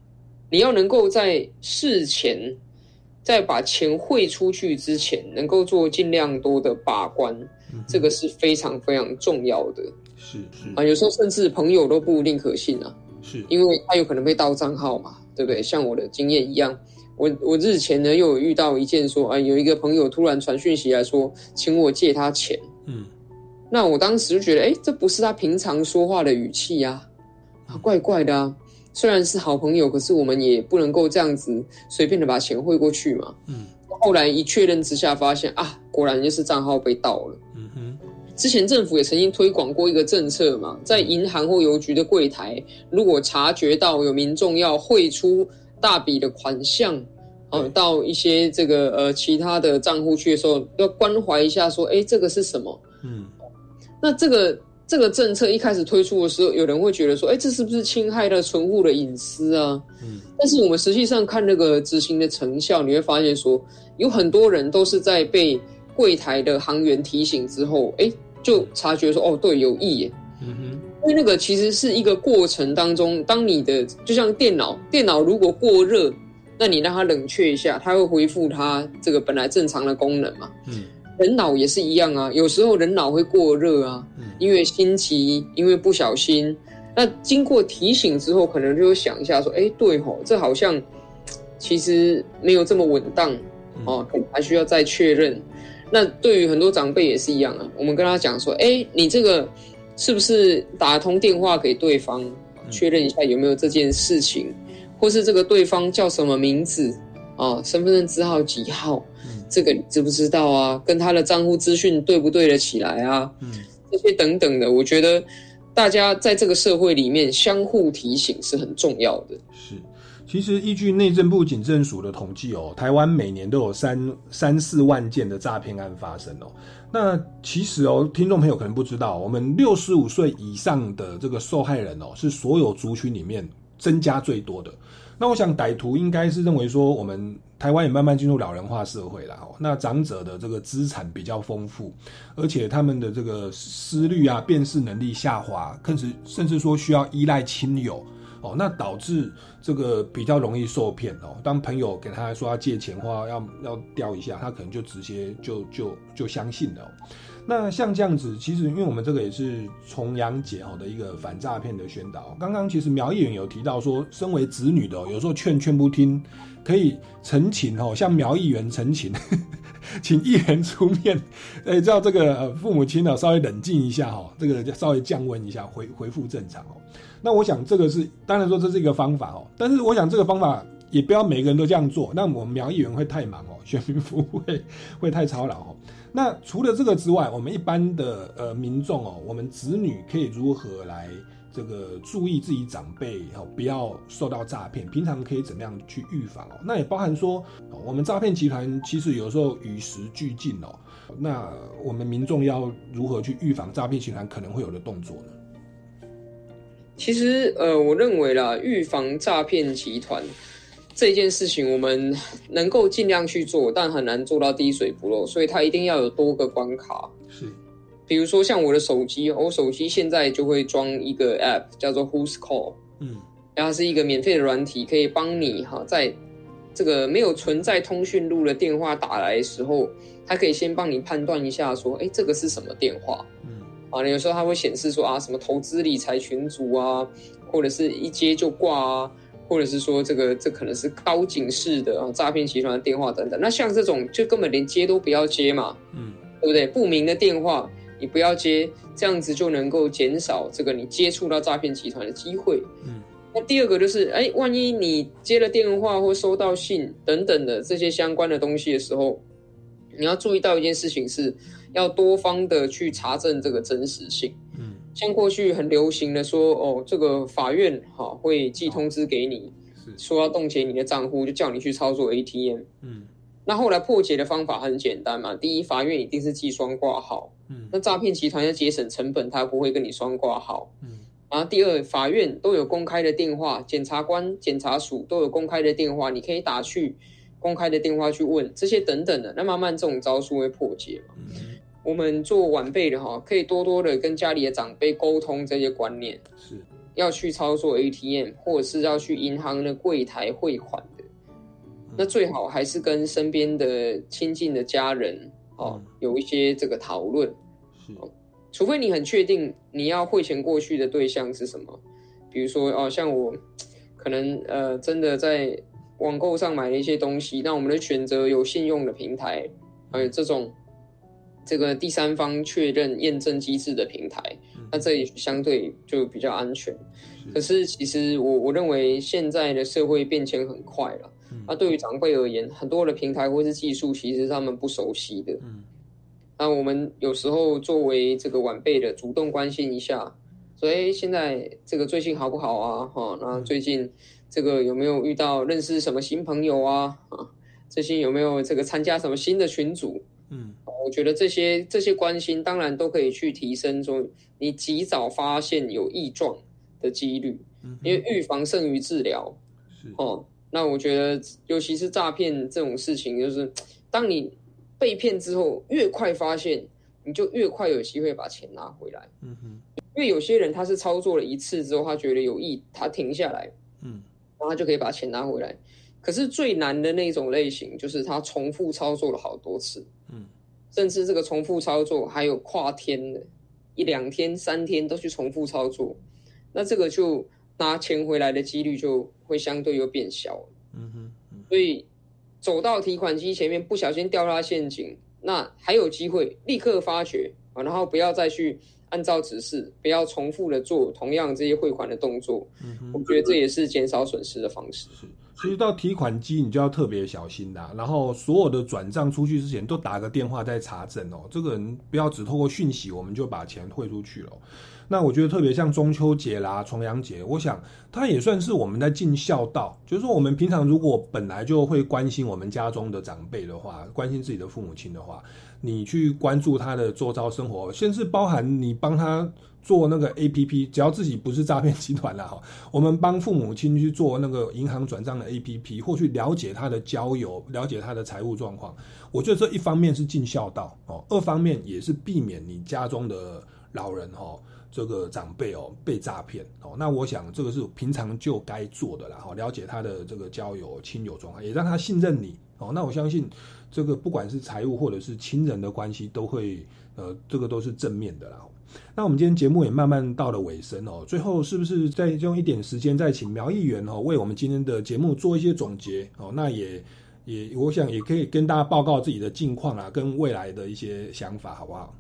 你要能够在事前，在把钱汇出去之前，能够做尽量多的把关，这个是非常非常重要的。是是啊，有时候甚至朋友都不一定可信啊，是因为他有可能被盗账号嘛，对不对？像我的经验一样，我我日前呢又有遇到一件说啊，有一个朋友突然传讯息来说，请我借他钱，嗯，那我当时就觉得，哎，这不是他平常说话的语气呀，啊怪怪的啊。虽然是好朋友，可是我们也不能够这样子随便的把钱汇过去嘛，嗯。后来一确认之下，发现啊，果然就是账号被盗了。之前政府也曾经推广过一个政策嘛，在银行或邮局的柜台，如果察觉到有民众要汇出大笔的款项，哦，到一些这个呃其他的账户去的时候，要关怀一下，说，哎，这个是什么？嗯，那这个这个政策一开始推出的时候，有人会觉得说，哎，这是不是侵害了存户的隐私啊？嗯，但是我们实际上看那个执行的成效，你会发现说，有很多人都是在被柜台的行员提醒之后，哎。就察觉说哦，对，有意耶。嗯哼，因为那个其实是一个过程当中，当你的就像电脑，电脑如果过热，那你让它冷却一下，它会恢复它这个本来正常的功能嘛。嗯，人脑也是一样啊，有时候人脑会过热啊，因为心急，因为不小心，那经过提醒之后，可能就会想一下说，哎，对吼，这好像其实没有这么稳当哦，还需要再确认。那对于很多长辈也是一样啊，我们跟他讲说，哎，你这个是不是打通电话给对方，确认一下有没有这件事情，或是这个对方叫什么名字啊，身份证字号几号，这个你知不知道啊？跟他的账户资讯对不对得起来啊？嗯，这些等等的，我觉得大家在这个社会里面相互提醒是很重要的。是。其实依据内政部警政署的统计哦，台湾每年都有三三四万件的诈骗案发生哦。那其实哦，听众朋友可能不知道，我们六十五岁以上的这个受害人哦，是所有族群里面增加最多的。那我想歹徒应该是认为说，我们台湾也慢慢进入老人化社会了哦。那长者的这个资产比较丰富，而且他们的这个思虑啊、辨识能力下滑，甚至甚至说需要依赖亲友。哦，那导致这个比较容易受骗哦。当朋友给他说要借钱或要要调一下，他可能就直接就就就相信了。那像这样子，其实因为我们这个也是重阳节哦的一个反诈骗的宣导。刚刚其实苗议员有提到说，身为子女的有时候劝劝不听，可以陈情哦，向苗议员陈情，请议员出面，哎，叫这个父母亲呢稍微冷静一下哈，这个稍微降温一下，回恢复正常哦。那我想这个是当然说这是一个方法哦，但是我想这个方法也不要每个人都这样做，那我们苗议员会太忙哦，选民服务会会太操劳哦。那除了这个之外，我们一般的呃民众哦，我们子女可以如何来这个注意自己长辈哦，不要受到诈骗？平常可以怎么样去预防哦？那也包含说，我们诈骗集团其实有时候与时俱进哦，那我们民众要如何去预防诈骗集团可能会有的动作呢？其实，呃，我认为啦，预防诈骗集团这件事情，我们能够尽量去做，但很难做到滴水不漏，所以它一定要有多个关卡。是，比如说像我的手机，我手机现在就会装一个 App，叫做 Who's Call，嗯，然后是一个免费的软体，可以帮你哈，在这个没有存在通讯录的电话打来的时候，它可以先帮你判断一下，说，哎，这个是什么电话？嗯。啊，有时候它会显示说啊，什么投资理财群组啊，或者是一接就挂啊，或者是说这个这可能是高警示的啊诈骗集团的电话等等。那像这种就根本连接都不要接嘛，嗯，对不对？不明的电话你不要接，这样子就能够减少这个你接触到诈骗集团的机会。嗯，那第二个就是，哎，万一你接了电话或收到信等等的这些相关的东西的时候，你要注意到一件事情是。要多方的去查证这个真实性。嗯，像过去很流行的说，哦，这个法院哈会寄通知给你，说要冻结你的账户，就叫你去操作 ATM。嗯，那后来破解的方法很简单嘛，第一，法院一定是寄双挂号。嗯，那诈骗集团要节省成本，他不会跟你双挂号。嗯，然后第二，法院都有公开的电话，检察官、检察署都有公开的电话，你可以打去公开的电话去问这些等等的，那慢慢这种招数会破解嘛。我们做晚辈的哈，可以多多的跟家里的长辈沟通这些观念，是要去操作 ATM 或者是要去银行的柜台汇款的，那最好还是跟身边的亲近的家人哦有一些这个讨论，是，除非你很确定你要汇钱过去的对象是什么，比如说哦像我可能呃真的在网购上买了一些东西，那我们的选择有信用的平台，还有这种。这个第三方确认验证机制的平台，那这里相对就比较安全。可是其实我我认为现在的社会变迁很快了，那对于长辈而言，很多的平台或是技术其实他们不熟悉的。嗯那我们有时候作为这个晚辈的，主动关心一下，说哎，现在这个最近好不好啊？哈，那最近这个有没有遇到认识什么新朋友啊？啊，最近有没有这个参加什么新的群组？嗯。我觉得这些这些关心当然都可以去提升说你及早发现有异状的几率，因为预防胜于治疗。哦，那我觉得尤其是诈骗这种事情，就是当你被骗之后，越快发现，你就越快有机会把钱拿回来。嗯哼，因为有些人他是操作了一次之后，他觉得有意，他停下来，嗯，然后他就可以把钱拿回来。可是最难的那种类型，就是他重复操作了好多次。嗯。甚至这个重复操作还有跨天的，一两天、三天都去重复操作，那这个就拿钱回来的几率就会相对又变小。嗯哼，所以走到提款机前面不小心掉下陷阱，那还有机会立刻发觉啊，然后不要再去按照指示，不要重复的做同样这些汇款的动作。嗯，我觉得这也是减少损失的方式。是，其实到提款机你就要特别小心啦。然后所有的转账出去之前都打个电话再查证哦。这个人不要只透过讯息我们就把钱汇出去了。那我觉得特别像中秋节啦、重阳节，我想它也算是我们在尽孝道。就是说，我们平常如果本来就会关心我们家中的长辈的话，关心自己的父母亲的话，你去关注他的周遭生活，先是包含你帮他做那个 A P P，只要自己不是诈骗集团了哈，我们帮父母亲去做那个银行转账的 A P P，或去了解他的交友，了解他的财务状况。我觉得这一方面是尽孝道哦，二方面也是避免你家中的老人哈。这个长辈哦被诈骗哦，那我想这个是平常就该做的啦。哈，了解他的这个交友亲友状况，也让他信任你哦。那我相信这个不管是财务或者是亲人的关系，都会呃，这个都是正面的啦。那我们今天节目也慢慢到了尾声哦，最后是不是再用一点时间再请苗议员哦，为我们今天的节目做一些总结哦？那也也我想也可以跟大家报告自己的近况啊，跟未来的一些想法，好不好？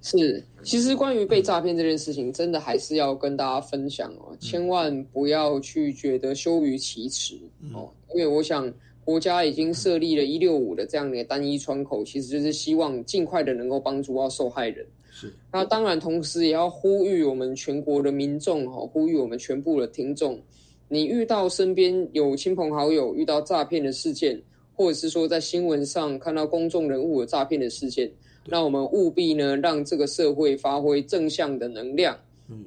是，其实关于被诈骗这件事情，真的还是要跟大家分享哦，千万不要去觉得羞于启齿哦，因为我想国家已经设立了一六五的这样的单一窗口，其实就是希望尽快的能够帮助到受害人。是，那当然同时也要呼吁我们全国的民众哈，呼吁我们全部的听众，你遇到身边有亲朋好友遇到诈骗的事件，或者是说在新闻上看到公众人物有诈骗的事件。那我们务必呢，让这个社会发挥正向的能量，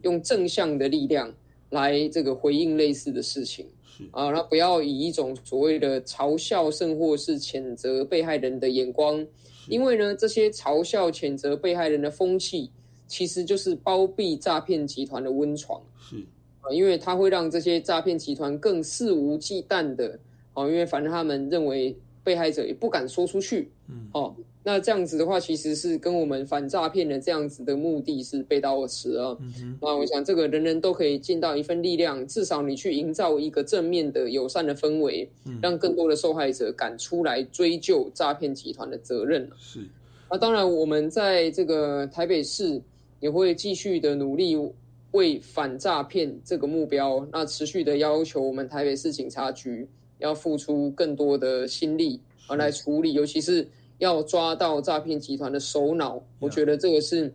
用正向的力量来这个回应类似的事情。啊，那不要以一种所谓的嘲笑甚或是谴责被害人的眼光，因为呢，这些嘲笑谴责被害人的风气，其实就是包庇诈骗集团的温床。是。啊，因为它会让这些诈骗集团更肆无忌惮的，啊，因为反正他们认为被害者也不敢说出去，嗯，哦。那这样子的话，其实是跟我们反诈骗的这样子的目的是背道而驰啊。那我想，这个人人都可以尽到一份力量，至少你去营造一个正面的友善的氛围，让更多的受害者敢出来追究诈骗集团的责任是。那当然，我们在这个台北市也会继续的努力为反诈骗这个目标，那持续的要求我们台北市警察局要付出更多的心力而来处理，尤其是。要抓到诈骗集团的首脑，我觉得这个是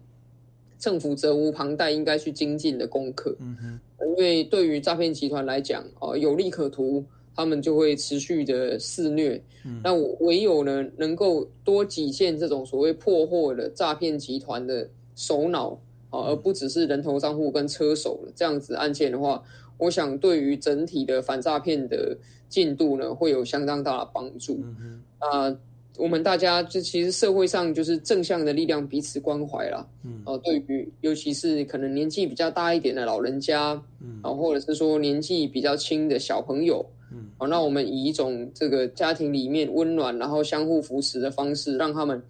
政府责无旁贷应该去精进的功课。嗯哼，因为对于诈骗集团来讲，哦，有利可图，他们就会持续的肆虐。那唯有呢，能够多几件这种所谓破获的诈骗集团的首脑，而不只是人头账户跟车手这样子案件的话，我想对于整体的反诈骗的进度呢，会有相当大的帮助。嗯哼，啊。我们大家就其实社会上就是正向的力量，彼此关怀啦。嗯，哦，对于尤其是可能年纪比较大一点的老人家，嗯，啊，或者是说年纪比较轻的小朋友，嗯，好，那我们以一种这个家庭里面温暖，然后相互扶持的方式，让他们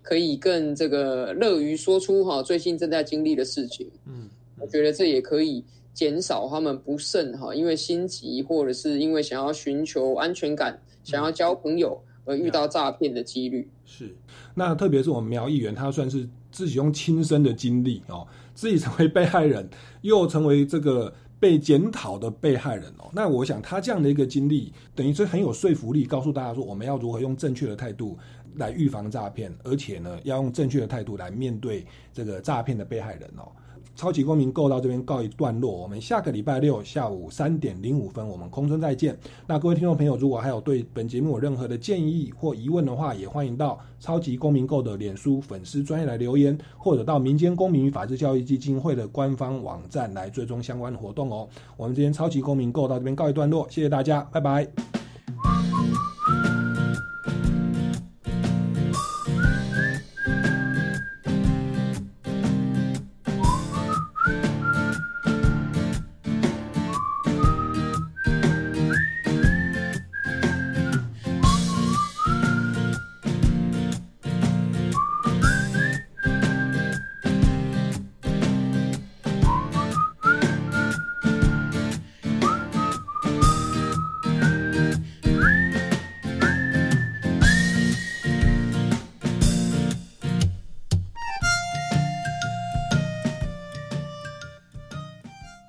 可以更这个乐于说出哈最近正在经历的事情。嗯，我觉得这也可以减少他们不慎哈，因为心急或者是因为想要寻求安全感，想要交朋友。而遇到诈骗的几率是，那特别是我们苗议员，他算是自己用亲身的经历哦，自己成为被害人，又成为这个被检讨的被害人哦。那我想他这样的一个经历，等于是很有说服力，告诉大家说我们要如何用正确的态度来预防诈骗，而且呢，要用正确的态度来面对这个诈骗的被害人哦。超级公民购到这边告一段落，我们下个礼拜六下午三点零五分，我们空中再见。那各位听众朋友，如果还有对本节目有任何的建议或疑问的话，也欢迎到超级公民购的脸书粉丝专业来留言，或者到民间公民与法治教育基金会的官方网站来追踪相关活动哦。我们今天超级公民购到这边告一段落，谢谢大家，拜拜。